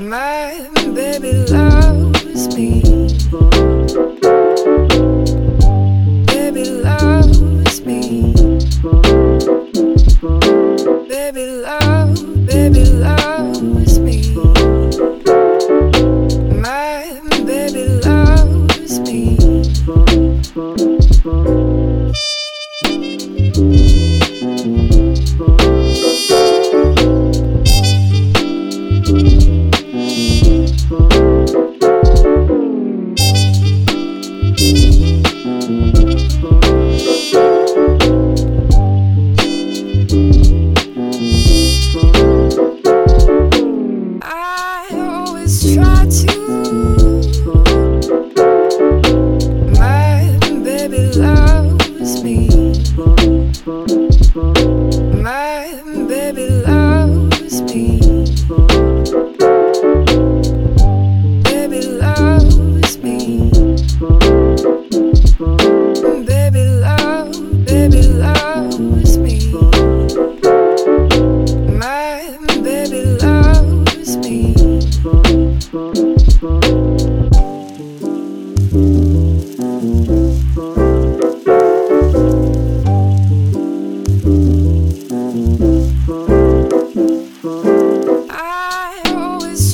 My baby loves me. Baby loves me. Baby love, baby love. try to